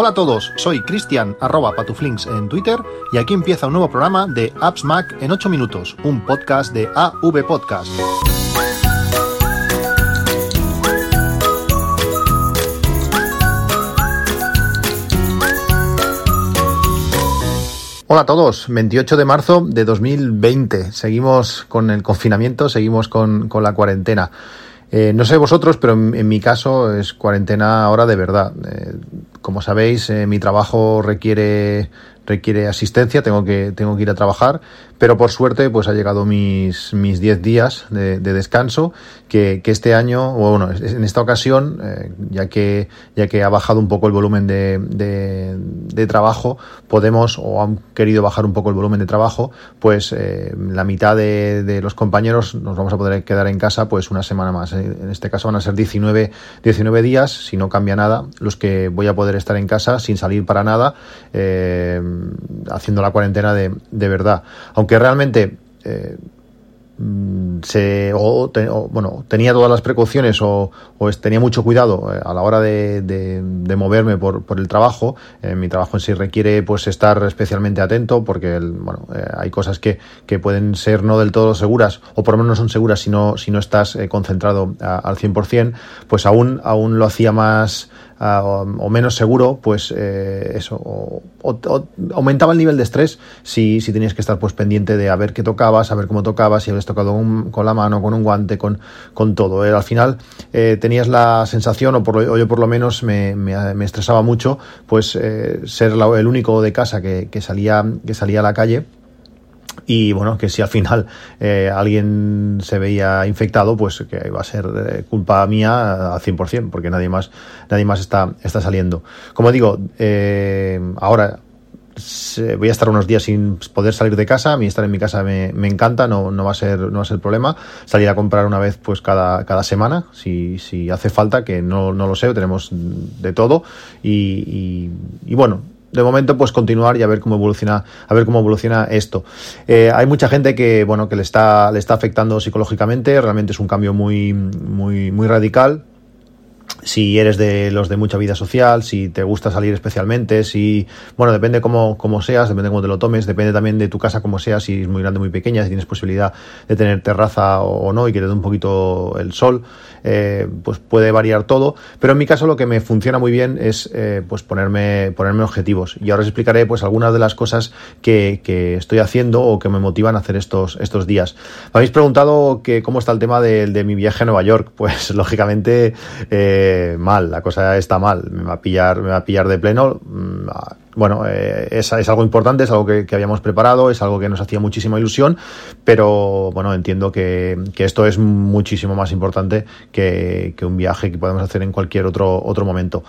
Hola a todos, soy Cristian arroba patuflinks en Twitter y aquí empieza un nuevo programa de Apps Mac en 8 minutos, un podcast de AV Podcast. Hola a todos, 28 de marzo de 2020. Seguimos con el confinamiento, seguimos con, con la cuarentena. Eh, no sé vosotros, pero en, mi caso es cuarentena ahora de verdad. Eh, como sabéis, eh, mi trabajo requiere requiere asistencia, tengo que, tengo que ir a trabajar, pero por suerte pues ha llegado mis, mis 10 días de, descanso, que, este año, o bueno, en esta ocasión, eh, ya, que, ya que ha bajado un poco el volumen de, de, trabajo, podemos, o han querido bajar un poco el volumen de trabajo, pues eh, la mitad de, los compañeros nos vamos a poder quedar en casa pues una semana más. En este caso van a ser 19, 19 días, si no cambia nada, los que voy a poder estar en casa sin salir para nada. Eh, haciendo la cuarentena de, de verdad. Aunque realmente eh, mm, se, o, bueno, tenía todas las precauciones o, tenía mucho cuidado eh, a la hora de, moverme por, el trabajo. Eh, mi trabajo en sí requiere pues estar especialmente atento porque bueno, hay cosas que, que, pueden ser no del todo seguras o por lo menos no son seguras si no, si no estás concentrado al 100%, pues aún, aún lo hacía más o, menos seguro, pues eh, eso, aumentaba el nivel de estrés si, si tenías que estar pues pendiente de a ver qué tocabas, a ver cómo tocabas, si habías tocado con la mano, con un guante, con, con todo. Eh, al final eh, tenías la sensación, o, por, yo por lo menos me, me, estresaba mucho, pues ser el único de casa que, salía, que salía a la calle y bueno, que si al final eh, alguien se veía infectado, pues que va a ser eh, culpa mía al 100%, porque nadie más, nadie más está, está saliendo. Como digo, eh, ahora voy a estar unos días sin poder salir de casa. A mí estar en mi casa me, me encanta, no, no, va a ser, no va a ser problema. Salir a comprar una vez pues cada, cada semana, si, si hace falta, que no, no lo sé, tenemos de todo. Y, y bueno, de momento pues continuar y a ver cómo evoluciona a ver cómo evoluciona esto. Eh, hay mucha gente que bueno que le está le está afectando psicológicamente. Realmente es un cambio muy muy muy radical si eres de los de mucha vida social, si te gusta salir especialmente, si, bueno, depende cómo, cómo seas, depende cómo te lo tomes, depende también de tu casa como sea, si es muy grande o muy pequeña, si tienes posibilidad de tener terraza o, no y que te dé un poquito el sol, eh, pues puede variar todo, pero en mi caso lo que me funciona muy bien es eh, pues ponerme, ponerme objetivos. Y ahora os explicaré pues algunas de las cosas que, que, estoy haciendo o que me motivan a hacer estos, estos días. Me habéis preguntado que cómo está el tema de, de mi viaje a Nueva York, pues lógicamente eh, mal, la cosa está mal, me va a pillar, me va a pillar de pleno. Mm, bueno, eh, es, es, algo importante, es algo que, habíamos preparado, es algo que nos hacía muchísima ilusión, pero bueno, entiendo que, esto es muchísimo más importante que, un viaje que podemos hacer en cualquier otro, otro momento.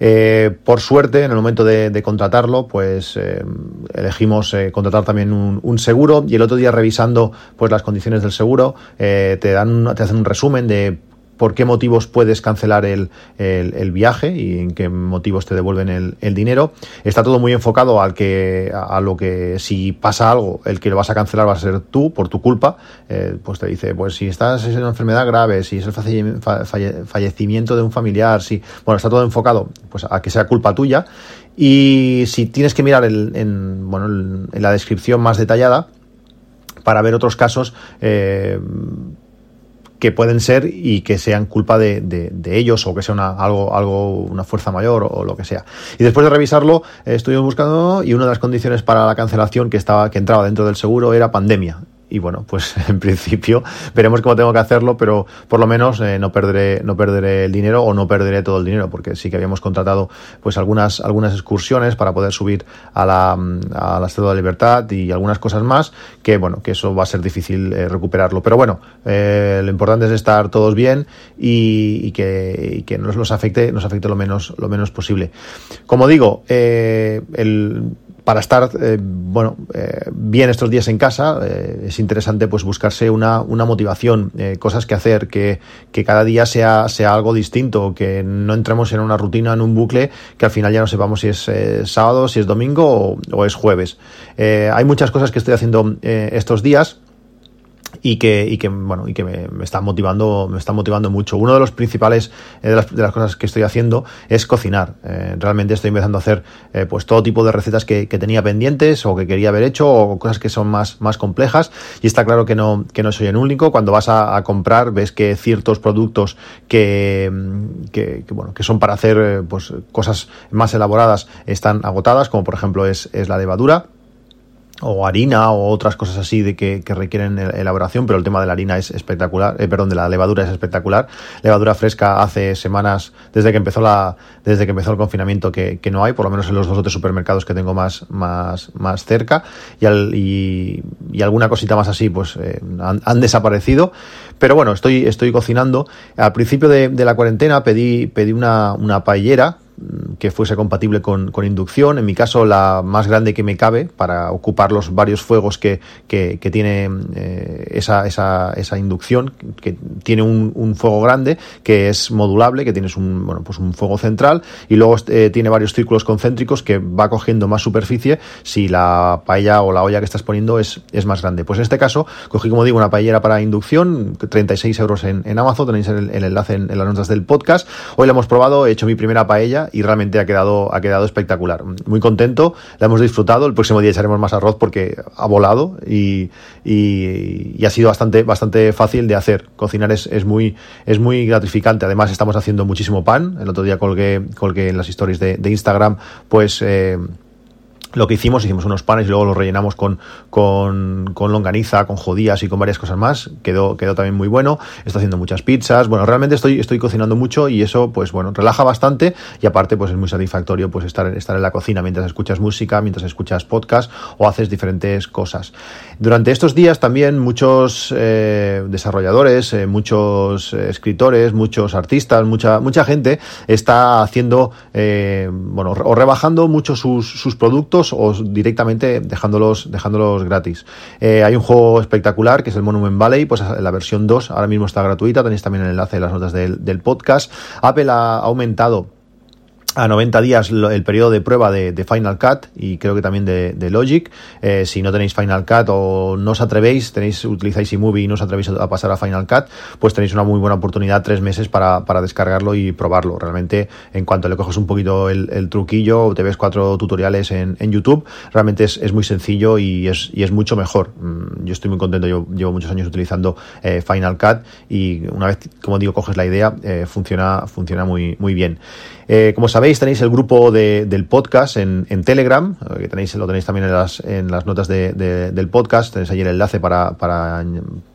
Eh, por suerte, en el momento de, contratarlo, pues eh, elegimos contratar también un, un, seguro y el otro día revisando pues las condiciones del seguro te dan te hacen un resumen de por qué motivos puedes cancelar el, el, viaje y en qué motivos te devuelven el, el, dinero. Está todo muy enfocado al que, a, lo que si pasa algo, el que lo vas a cancelar va a ser tú, por tu culpa. Eh, pues te dice, pues si estás en una enfermedad grave, si es el fallecimiento de un familiar, si, bueno, está todo enfocado pues a que sea culpa tuya. Y si tienes que mirar en, bueno, en la descripción más detallada, para ver otros casos, eh, que pueden ser y que sean culpa de, de, ellos o que sea una, algo, algo, una fuerza mayor o, lo que sea. Y después de revisarlo, estuvimos buscando y una de las condiciones para la cancelación que estaba, que entraba dentro del seguro era pandemia y bueno, pues en principio veremos cómo tengo que hacerlo, pero por lo menos eh, no perderé no perderé el dinero o no perderé todo el dinero, porque sí que habíamos contratado pues algunas algunas excursiones para poder subir a la a la Estatua de Libertad y algunas cosas más que bueno, que eso va a ser difícil eh, recuperarlo, pero bueno, eh, lo importante es estar todos bien y, que, y que nos afecte nos afecte lo menos lo menos posible. Como digo, el para estar eh, bueno eh, bien estos días en casa eh, es interesante pues buscarse una, una motivación cosas que hacer que, que, cada día sea sea algo distinto que no entremos en una rutina en un bucle que al final ya no sepamos si es sábado si es domingo o, o es jueves. Hay muchas cosas que estoy haciendo estos días y que, y que bueno, y que me, me están motivando, me están motivando mucho. Uno de los principales eh, de, las, de, las, cosas que estoy haciendo es cocinar. Eh, realmente estoy empezando a hacer eh, pues todo tipo de recetas que, que, tenía pendientes o que quería haber hecho o cosas que son más, más complejas. Y está claro que no, que no soy el único. Cuando vas a, a comprar, ves que ciertos productos que, que, que, bueno, que son para hacer eh, pues cosas más elaboradas están agotadas, como por ejemplo es, es la levadura o harina o otras cosas así de que, que, requieren elaboración, pero el tema de la harina es espectacular, eh, perdón, de la levadura es espectacular. Levadura fresca hace semanas, desde que empezó la, desde que empezó el confinamiento, que, que no hay, por lo menos en los dos o tres supermercados que tengo más, más, más cerca, y, al, y, y alguna cosita más así, pues eh, han, desaparecido. Pero bueno, estoy, estoy cocinando. Al principio de, de la cuarentena pedí, pedí una, una paellera que fuese compatible con, con, inducción. En mi caso, la más grande que me cabe para ocupar los varios fuegos que, que, tiene eh, esa, esa, esa, inducción, que tiene un, un, fuego grande, que es modulable, que tienes un, bueno, pues un fuego central y luego eh, tiene varios círculos concéntricos que va cogiendo más superficie si la paella o la olla que estás poniendo es, es más grande. Pues en este caso, cogí, como digo, una paellera para inducción, 36 euros en, Amazon, tenéis el, el enlace en, en las notas del podcast. Hoy la hemos probado, he hecho mi primera paella y realmente ha quedado, ha quedado espectacular. Muy contento, la hemos disfrutado. El próximo día echaremos más arroz porque ha volado y, y, ha sido bastante, bastante fácil de hacer. Cocinar es, es, muy, es muy gratificante. Además, estamos haciendo muchísimo pan. El otro día colgué, colgué en las stories de, de Instagram, pues. Eh, lo que hicimos, hicimos unos panes y luego los rellenamos con, con, con, longaniza, con judías y con varias cosas más. Quedó, quedó también muy bueno. Estoy haciendo muchas pizzas. Bueno, realmente estoy, estoy cocinando mucho y eso, pues bueno, relaja bastante y aparte, pues es muy satisfactorio pues estar, estar en la cocina mientras escuchas música, mientras escuchas podcast o haces diferentes cosas. Durante estos días también muchos eh, desarrolladores, eh, muchos escritores, muchos artistas, mucha, mucha gente está haciendo, eh, bueno, o rebajando mucho sus, sus productos o directamente dejándolos, dejándolos gratis. Eh, hay un juego espectacular que es el Monument Valley, pues la versión 2 ahora mismo está gratuita, tenéis también el enlace en las notas del podcast. Apple ha aumentado a 90 días el periodo de prueba de, Final Cut y creo que también de, Logic. Eh, si no tenéis Final Cut o no os atrevéis, tenéis, utilizáis eMovie y no os atrevéis a pasar a Final Cut, pues tenéis una muy buena oportunidad, tres meses para, para descargarlo y probarlo. Realmente, en cuanto le coges un poquito el, el truquillo, te ves cuatro tutoriales en, en YouTube, realmente es, es, muy sencillo y es, y es mucho mejor. Mm, yo estoy muy contento, yo llevo muchos años utilizando eh, Final Cut y una vez, como digo, coges la idea, eh, funciona, funciona muy, muy bien. Como sabéis, tenéis el grupo de, del podcast en, en, Telegram, eh, que tenéis, lo tenéis también en las, en las notas de, de, del podcast, tenéis allí el enlace para, para,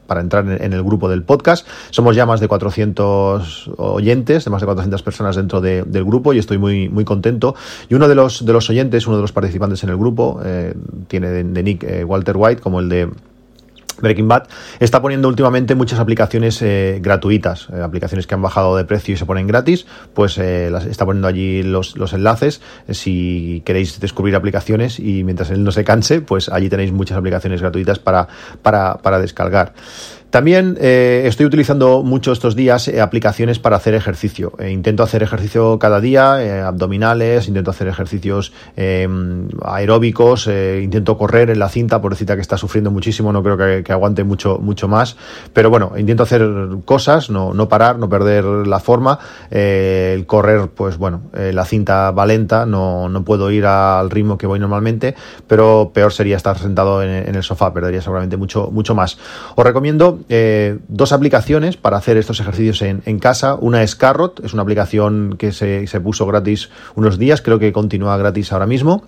para entrar en, el grupo del podcast. Somos ya más de 400 oyentes, de más de 400 personas dentro de, del grupo y estoy muy, muy contento. Y uno de los, de los oyentes, uno de los participantes en el grupo, eh, tiene de, de nick eh, Walter White, como el de Breaking Bad está poniendo últimamente muchas aplicaciones eh, gratuitas, eh, aplicaciones que han bajado de precio y se ponen gratis, pues eh, las está poniendo allí los, los enlaces. Si queréis descubrir aplicaciones y mientras él no se canse, pues allí tenéis muchas aplicaciones gratuitas para, para, para descargar. También eh, estoy utilizando mucho estos días eh, aplicaciones para hacer ejercicio. Eh, intento hacer ejercicio cada día, eh, abdominales, intento hacer ejercicios em, aeróbicos, eh, intento correr en la cinta, por cita que está sufriendo muchísimo, no creo que, que, aguante mucho, mucho más. Pero bueno, intento hacer cosas, no, no parar, no perder la forma. Eh, el correr, pues bueno, la cinta va lenta, no, no puedo ir al ritmo que voy normalmente, pero peor sería estar sentado en, en el sofá, perdería seguramente mucho, mucho más. Os recomiendo eh, dos aplicaciones para hacer estos ejercicios en, casa. Una es Carrot, es una aplicación que se, se puso gratis unos días, creo que continúa gratis ahora mismo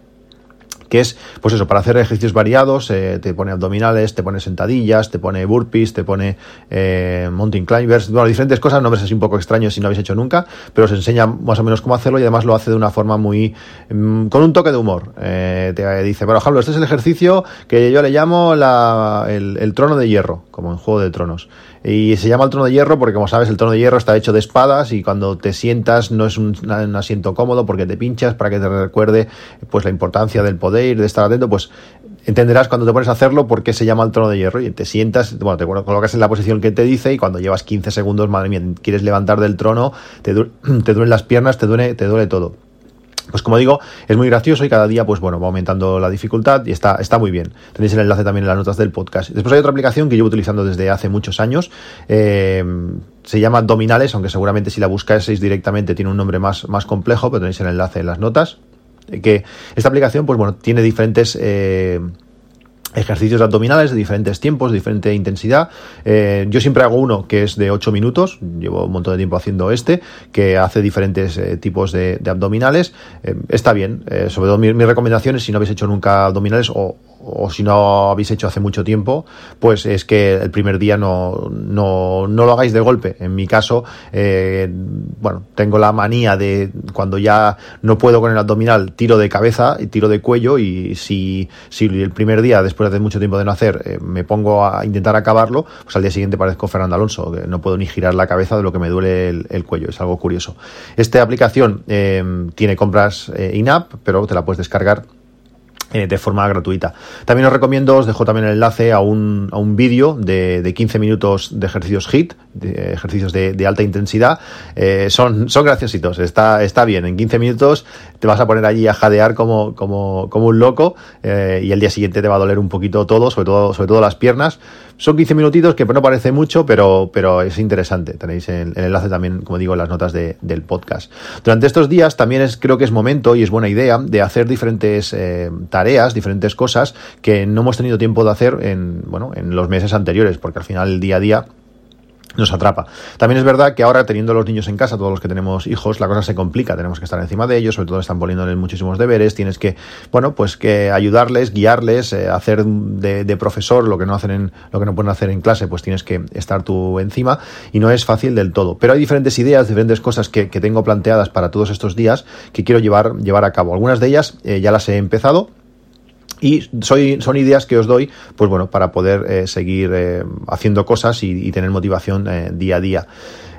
que es, pues eso, para hacer ejercicios variados, eh, te pone abdominales, te pone sentadillas, te pone burpees, te pone eh, mountain climbers, bueno, diferentes cosas, nombres así un poco extraños si no habéis hecho nunca, pero os enseña más o menos cómo hacerlo y además lo hace de una forma muy, mmm, con un toque de humor. Eh, te dice, por ejemplo, este es el ejercicio que yo le llamo la, el, el trono de hierro, como en Juego de Tronos. Y se llama el trono de hierro porque, como sabes, el trono de hierro está hecho de espadas y cuando te sientas no es un, un asiento cómodo porque te pinchas para que te recuerde pues la importancia del poder, de estar atento, pues entenderás cuando te pones a hacerlo por qué se llama el trono de hierro y te sientas, bueno, te colocas en la posición que te dice y cuando llevas 15 segundos, madre mía, quieres levantar del trono, te, du duelen las piernas, te duele, te duele todo. Pues como digo, es muy gracioso y cada día, pues bueno, va aumentando la dificultad y está, está muy bien. Tenéis el enlace también en las notas del podcast. Después hay otra aplicación que llevo utilizando desde hace muchos años. Eh, se llama Abdominales, aunque seguramente si la buscáis directamente tiene un nombre más, más complejo, pero tenéis el enlace en las notas. Que esta aplicación, pues bueno, tiene diferentes eh, ejercicios abdominales de diferentes tiempos, de diferente intensidad. Eh, yo siempre hago uno que es de 8 minutos, llevo un montón de tiempo haciendo este, que hace diferentes eh, tipos de, abdominales. Eh, está bien, sobre todo mis, mis recomendaciones, si no habéis hecho nunca abdominales o, o si no habéis hecho hace mucho tiempo, pues es que el primer día no, no, no lo hagáis de golpe. En mi caso, eh, bueno, tengo la manía de cuando ya no puedo con el abdominal, tiro de cabeza y tiro de cuello y si, si el primer día, después de mucho tiempo de no hacer, eh, me pongo a intentar acabarlo, pues al día siguiente parezco Fernando Alonso, que no puedo ni girar la cabeza de lo que me duele el, cuello, es algo curioso. Esta aplicación eh, tiene compras in-app, pero te la puedes descargar eh, de forma gratuita. También os recomiendo, os dejo también el enlace a un, a un vídeo de, de 15 minutos de ejercicios HIT, de ejercicios de, de alta intensidad. Eh, son, son graciositos, está, está bien. En 15 minutos te vas a poner allí a jadear como, como, como un loco eh, y el día siguiente te va a doler un poquito todo, sobre todo, sobre todo las piernas. Son 15 minutitos que no parece mucho, pero, pero es interesante. Tenéis el, enlace también, como digo, en las notas de, del podcast. Durante estos días también es, creo que es momento y es buena idea de hacer diferentes eh, tareas, diferentes cosas que no hemos tenido tiempo de hacer en, bueno, en los meses anteriores, porque al final el día a día nos atrapa. También es verdad que ahora teniendo los niños en casa, todos los que tenemos hijos, la cosa se complica, tenemos que estar encima de ellos, sobre todo están poniéndoles muchísimos deberes, tienes que, bueno, pues que ayudarles, guiarles, eh, hacer de, de, profesor lo que no hacen en, lo que no pueden hacer en clase, pues tienes que estar tú encima y no es fácil del todo. Pero hay diferentes ideas, diferentes cosas que, que tengo planteadas para todos estos días que quiero llevar, llevar a cabo. Algunas de ellas eh, ya las he empezado, y soy, son ideas que os doy, pues bueno, para poder eh, seguir eh, haciendo cosas y, tener motivación eh, día a día.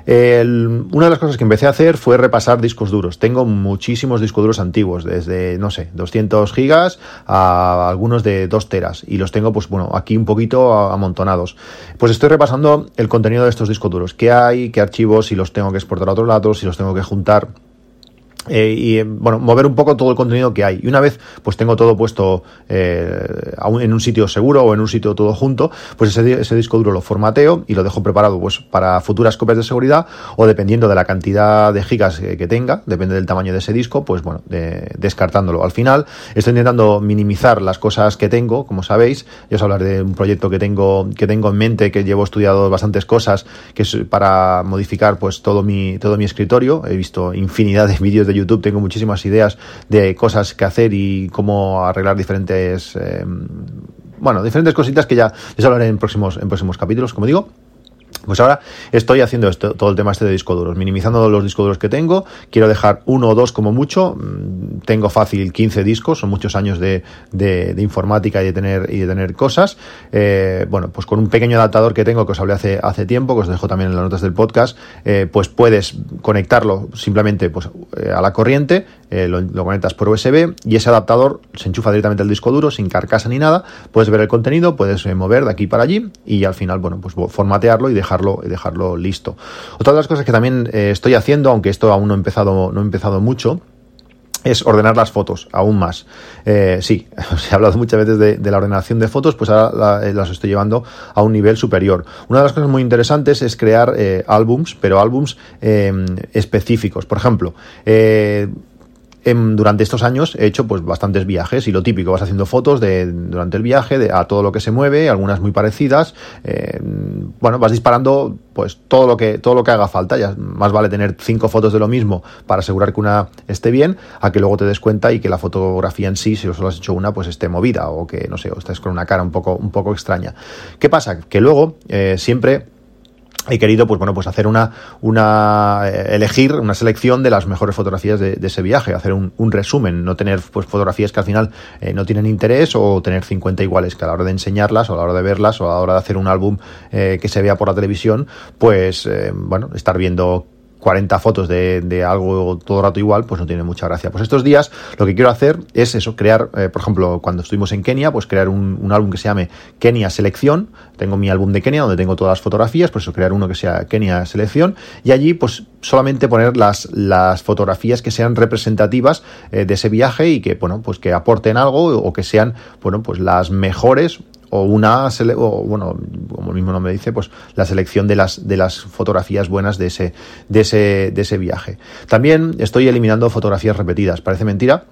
Una de las cosas que empecé a hacer fue repasar discos duros. Tengo muchísimos discos duros antiguos, desde, no sé, 200 gigas a algunos de 2 teras. Y los tengo, pues bueno, aquí un poquito amontonados. Pues estoy repasando el contenido de estos discos duros. ¿Qué hay? ¿Qué archivos? Si los tengo que exportar a otro lado, si los tengo que juntar eh, y bueno, mover un poco todo el contenido que hay. Y una vez pues tengo todo puesto eh, en un sitio seguro o en un sitio todo junto, pues ese, ese, disco duro lo formateo y lo dejo preparado pues para futuras copias de seguridad o dependiendo de la cantidad de gigas que, que tenga, depende del tamaño de ese disco, pues bueno, de, descartándolo. Al final estoy intentando minimizar las cosas que tengo, como sabéis, yo os hablar de un proyecto que tengo, que tengo en mente, que llevo estudiado bastantes cosas, que es para modificar pues todo mi, todo mi escritorio. He visto infinidad de vídeos de YouTube tengo muchísimas ideas de cosas que hacer y cómo arreglar diferentes, eh, bueno, diferentes cositas que ya les hablaré en próximos, en próximos capítulos, como digo. Pues ahora estoy haciendo esto, todo el tema este de disco duros, minimizando los discos duros que tengo. Quiero dejar uno o dos como mucho. Mm, tengo fácil 15 discos, son muchos años de, de, informática y de tener, y de tener cosas. Eh, bueno, pues con un pequeño adaptador que tengo que os hablé hace, hace tiempo, que os dejo también en las notas del podcast, eh, pues puedes conectarlo simplemente pues, eh, a la corriente, eh, lo, conectas por USB y ese adaptador se enchufa directamente al disco duro sin carcasa ni nada. Puedes ver el contenido, puedes eh, mover de aquí para allí y al final, bueno, pues formatearlo y dejarlo, dejarlo listo. Otra de las cosas que también eh, estoy haciendo, aunque esto aún no he empezado, no he empezado mucho, es ordenar las fotos, aún más. Sí, se ha hablado muchas veces de, la ordenación de fotos, pues ahora la, las estoy llevando a un nivel superior. Una de las cosas muy interesantes es crear álbums, pero álbums eh, específicos. Por ejemplo, en, durante estos años he hecho pues bastantes viajes y lo típico, vas haciendo fotos de, durante el viaje de, a todo lo que se mueve, algunas muy parecidas, eh, bueno, vas disparando pues todo lo que todo lo que haga falta, ya más vale tener cinco fotos de lo mismo para asegurar que una esté bien, a que luego te des cuenta y que la fotografía en sí, si solo has hecho una, pues esté movida o que no sé, o estés con una cara un poco un poco extraña. ¿Qué pasa? Que luego eh, siempre he querido pues bueno pues hacer una una eh, elegir una selección de las mejores fotografías de, ese viaje hacer un, un, resumen no tener pues fotografías que al final eh, no tienen interés o tener 50 iguales que a la hora de enseñarlas o a la hora de verlas o a la hora de hacer un álbum eh, que se vea por la televisión pues eh, bueno estar viendo 40 fotos de, algo todo el rato igual, pues no tiene mucha gracia. Pues estos días lo que quiero hacer es eso, crear, eh, por ejemplo, cuando estuvimos en Kenia, pues crear un, álbum que se llame Kenia Selección. Tengo mi álbum de Kenia donde tengo todas las fotografías, pues eso, crear uno que sea Kenia Selección y allí pues solamente poner las, las fotografías que sean representativas eh, de ese viaje y que, bueno, pues que aporten algo o que sean, bueno, pues las mejores o una o, bueno como el mismo nombre dice pues la selección de las de las fotografías buenas de ese de ese de ese viaje. También estoy eliminando fotografías repetidas. Parece mentira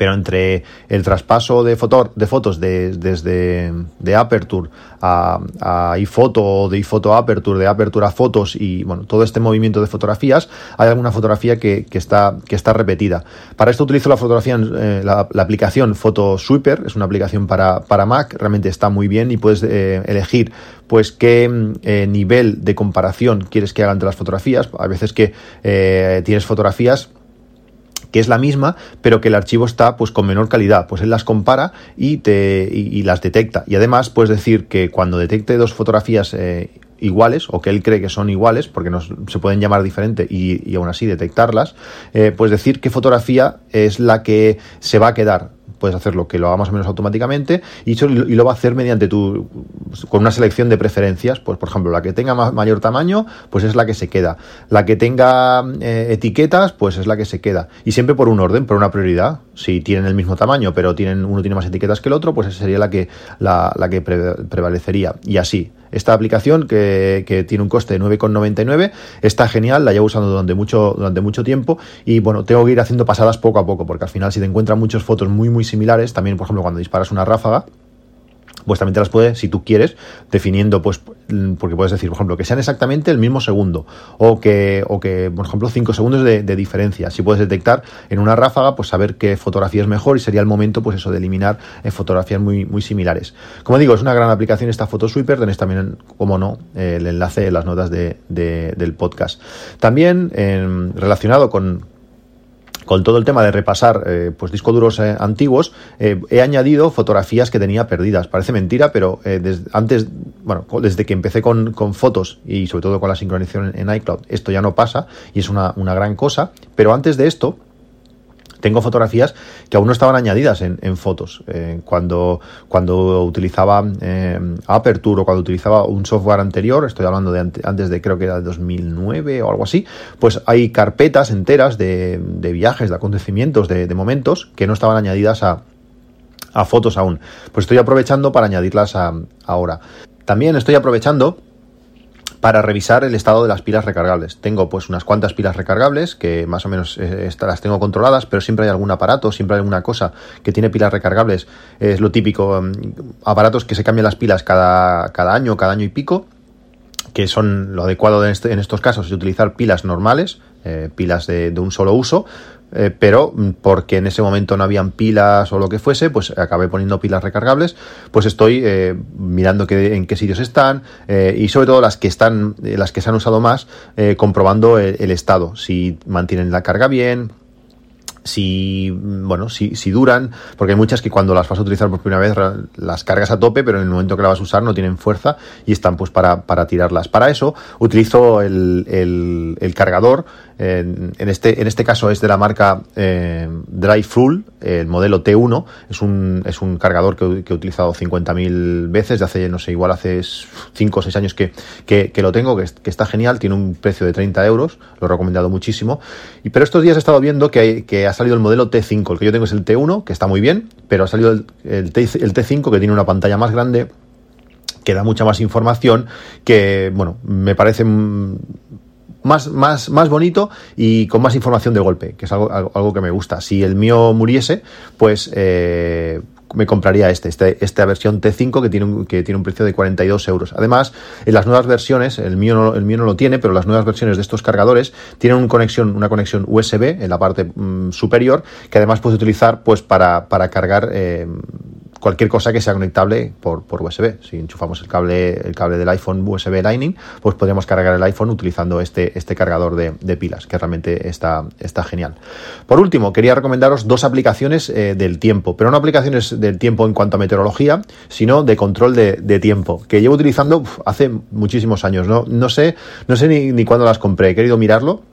pero entre el traspaso de, de fotos desde de Aperture a, a iPhoto, de iPhoto a Aperture, de Aperture a fotos y bueno, todo este movimiento de fotografías, hay alguna fotografía que, está, que está repetida. Para esto utilizo la fotografía, eh, la, aplicación Photo Sweeper, es una aplicación para, para Mac, realmente está muy bien y puedes eh, elegir pues qué eh, nivel de comparación quieres que hagan entre las fotografías. A veces que tienes fotografías que es la misma, pero que el archivo está pues con menor calidad. Pues él las compara y te y, las detecta. Y además puedes decir que cuando detecte dos fotografías eh, iguales o que él cree que son iguales, porque no se pueden llamar diferente y, aún así detectarlas, eh, pues decir qué fotografía es la que se va a quedar puedes hacerlo que lo haga más o menos automáticamente y, y lo va a hacer mediante tu con una selección de preferencias pues por ejemplo la que tenga mayor tamaño pues es la que se queda. La que tenga eh, etiquetas pues es la que se queda. Y siempre por un orden por una prioridad. Si tienen el mismo tamaño pero tienen uno tiene más etiquetas que el otro pues esa sería la que la, la que prevalecería. Y así esta aplicación, que, tiene un coste de 9,99, está genial, la llevo usando durante mucho, durante mucho tiempo y bueno, tengo que ir haciendo pasadas poco a poco, porque al final si te encuentran muchas fotos muy muy similares, también por ejemplo cuando disparas una ráfaga, pues también te las puedes, si tú quieres, definiendo, pues, mm, porque puedes decir, por ejemplo, que sean exactamente el mismo segundo, o que, o que por ejemplo, 5 segundos de, diferencia. Si puedes detectar en una ráfaga, pues saber qué fotografía es mejor y sería el momento, pues eso, de eliminar eh, fotografías muy, muy similares. Como digo, es una gran aplicación esta Photosweeper, tenéis también, como no, el enlace en las notas de, del podcast. También, relacionado con, con todo el tema de repasar eh, pues discos duros eh, antiguos, eh, he añadido fotografías que tenía perdidas. Parece mentira, pero antes, bueno, desde que empecé con, fotos y sobre todo con la sincronización en, iCloud, esto ya no pasa y es una, una gran cosa. Pero antes de esto, tengo fotografías que aún no estaban añadidas en, fotos. Eh, cuando, cuando utilizaba eh, Aperture o cuando utilizaba un software anterior, estoy hablando de antes de creo que era de 2009 o algo así, pues hay carpetas enteras de, viajes, de acontecimientos, de, momentos que no estaban añadidas a, a fotos aún. Pues estoy aprovechando para añadirlas ahora. También estoy aprovechando para revisar el estado de las pilas recargables. Tengo pues unas cuantas pilas recargables que más o menos eh, las tengo controladas, pero siempre hay algún aparato, siempre hay alguna cosa que tiene pilas recargables. Es lo típico, mm, aparatos que se cambian las pilas cada, cada año, cada año y pico que son lo adecuado en, este, estos casos es utilizar pilas normales, eh, pilas de, un solo uso, eh, pero mm, porque en ese momento no habían pilas o lo que fuese, pues acabé poniendo pilas recargables, pues estoy eh, mirando en qué sitios están eh, y sobre todo las que están, las que se han usado más, comprobando el, estado, si mantienen la carga bien, si bueno si, si duran porque hay muchas que cuando las vas a utilizar por primera vez las cargas a tope pero en el momento que las vas a usar no tienen fuerza y están pues para, para tirarlas. Para eso utilizo el, el cargador en, este, en este caso es de la marca eh, Full, el modelo T1. Es un, es un cargador que, he utilizado 50.000 veces, de hace, no sé, igual hace 5 o 6 años que, que, lo tengo, que, está genial, tiene un precio de 30 euros, lo he recomendado muchísimo. Y, pero estos días he estado viendo que, que ha salido el modelo T5, el que yo tengo es el T1, que está muy bien, pero ha salido el T5 que tiene una pantalla más grande que da mucha más información que, bueno, me parece más, más, más bonito y con más información de golpe, que es algo, algo, que me gusta. Si el mío muriese, pues eh, me compraría este, este, esta versión T5 que tiene, un, que tiene un precio de 42 euros. Además, en las nuevas versiones, el mío, no, el mío no lo tiene, pero las nuevas versiones de estos cargadores tienen una conexión, una conexión USB en la parte mm, superior que además puedes utilizar pues para, para cargar eh, cualquier cosa que sea conectable por, por USB. Si enchufamos el cable, el cable del iPhone USB Lightning, pues podemos cargar el iPhone utilizando este, este cargador de, pilas, que realmente está, está genial. Por último, quería recomendaros dos aplicaciones eh, del tiempo, pero no aplicaciones del tiempo en cuanto a meteorología, sino de control de, tiempo, que llevo utilizando hace muchísimos años. No, no sé, no sé ni, ni cuándo las compré, he querido mirarlo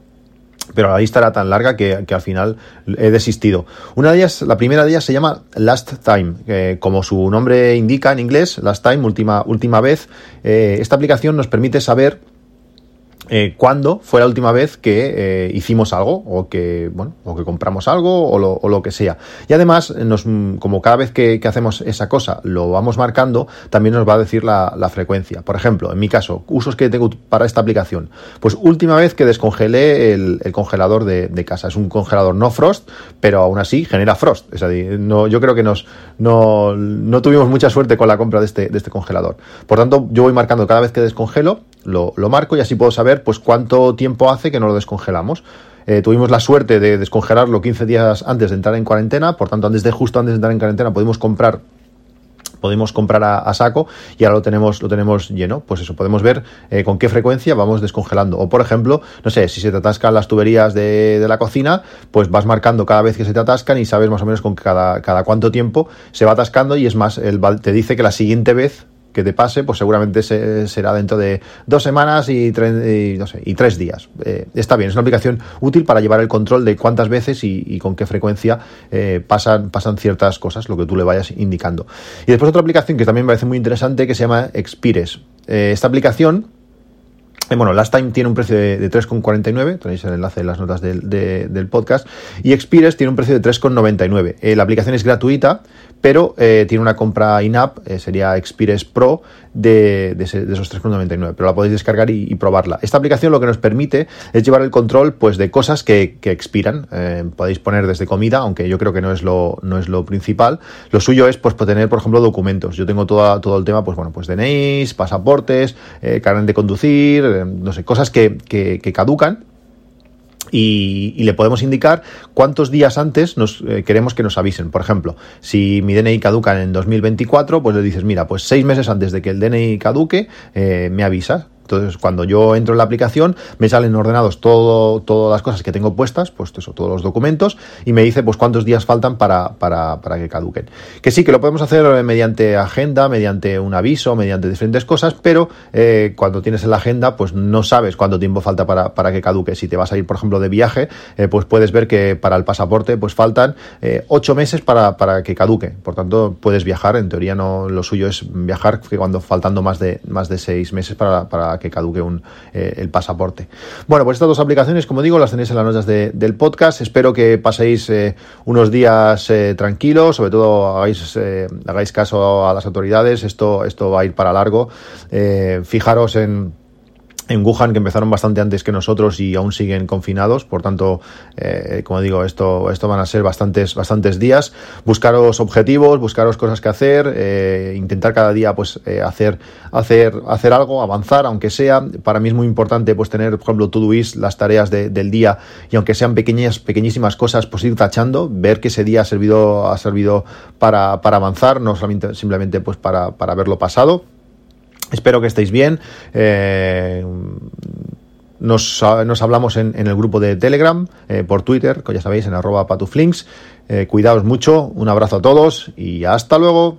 pero la lista era tan larga que, al final he desistido. Una de ellas, la primera de ellas se llama Last Time, como su nombre indica en inglés, Last Time, última, última vez. Eh, esta aplicación nos permite saber eh, cuándo fue la última vez que eh, hicimos algo o que bueno o que compramos algo o lo, que sea. Y además nos, como cada vez que, hacemos esa cosa lo vamos marcando también nos va a decir la, frecuencia. Por ejemplo en mi caso usos que tengo para esta aplicación. Pues última vez que descongelé el, congelador de, casa. Es un congelador no frost pero aún así genera frost. Es decir, no, yo creo que nos no, no tuvimos mucha suerte con la compra de este, de este congelador. Por tanto yo voy marcando cada vez que descongelo lo, marco y así puedo saber pues cuánto tiempo hace que no lo descongelamos. Eh, tuvimos la suerte de descongelarlo 15 días antes de entrar en cuarentena, por tanto, antes de justo antes de entrar en cuarentena pudimos comprar podemos comprar a, saco y ahora lo tenemos lo tenemos lleno pues eso podemos ver eh, con qué frecuencia vamos descongelando o por ejemplo no sé si se te atascan las tuberías de, la cocina pues vas marcando cada vez que se te atascan y sabes más o menos con cada, cada cuánto tiempo se va atascando y es más el, te dice que la siguiente vez que te pase, pues seguramente será dentro de dos semanas y, tres, días. Eh, está bien, es una aplicación útil para llevar el control de cuántas veces y, con qué frecuencia eh, pasan, pasan ciertas cosas, lo que tú le vayas indicando. Y después otra aplicación que también me parece muy interesante que se llama Expires. Eh, esta aplicación bueno, Last Time tiene un precio de, 3,49, tenéis el enlace en las notas del, podcast, y Expires tiene un precio de 3,99. la aplicación es gratuita, pero eh, tiene una compra in-app, eh, sería Expires Pro, de, esos 3,99, pero la podéis descargar y, probarla. Esta aplicación lo que nos permite es llevar el control pues, de cosas que, expiran. Eh, podéis poner desde comida, aunque yo creo que no es lo, no es lo principal. Lo suyo es pues, tener, por ejemplo, documentos. Yo tengo todo, todo el tema, pues bueno, pues DNIs, pasaportes, carnet de conducir, no sé, cosas que, que caducan y, le podemos indicar cuántos días antes nos eh, queremos que nos avisen. Por ejemplo, si mi DNI caduca en 2024, pues le dices, mira, pues seis meses antes de que el DNI caduque, eh, me avisas entonces, cuando yo entro en la aplicación, me salen ordenados todo, todas las cosas que tengo puestas, pues eso, todos los documentos, y me dice pues cuántos días faltan para, para, para que caduquen. Que sí, que lo podemos hacer eh, mediante agenda, mediante un aviso, mediante diferentes cosas, pero eh, cuando tienes en la agenda, pues no sabes cuánto tiempo falta para, para que caduque. Si te vas a ir, por ejemplo, de viaje, eh, pues puedes ver que para el pasaporte, pues faltan ocho meses para, para que caduque. Por tanto, puedes viajar. En teoría, no lo suyo es viajar que cuando faltando más de más de seis meses para, para que caduque un, eh, el pasaporte. Bueno, pues estas dos aplicaciones, como digo, las tenéis en las notas del podcast. Espero que paséis eh, unos días eh, tranquilos, sobre todo hagáis, hagáis caso a las autoridades. Esto, esto va a ir para largo. fijaros en en Wuhan, que empezaron bastante antes que nosotros y aún siguen confinados. Por tanto, eh, como digo, esto, esto van a ser bastantes, bastantes días. Buscaros objetivos, buscaros cosas que hacer, eh, intentar cada día pues eh, hacer, hacer, hacer algo, avanzar, aunque sea. Para mí es muy importante pues tener, por ejemplo, Todoist, las tareas del día, y aunque sean pequeñas, pequeñísimas cosas, pues ir tachando, ver que ese día ha servido, ha servido para, para avanzar, no solamente simplemente pues para, para haberlo pasado. Espero que estéis bien. Eh, nos, hablamos en, el grupo de Telegram, eh, por Twitter, que ya sabéis, en arroba patuflinks. Eh, cuidaos mucho, un abrazo a todos y hasta luego.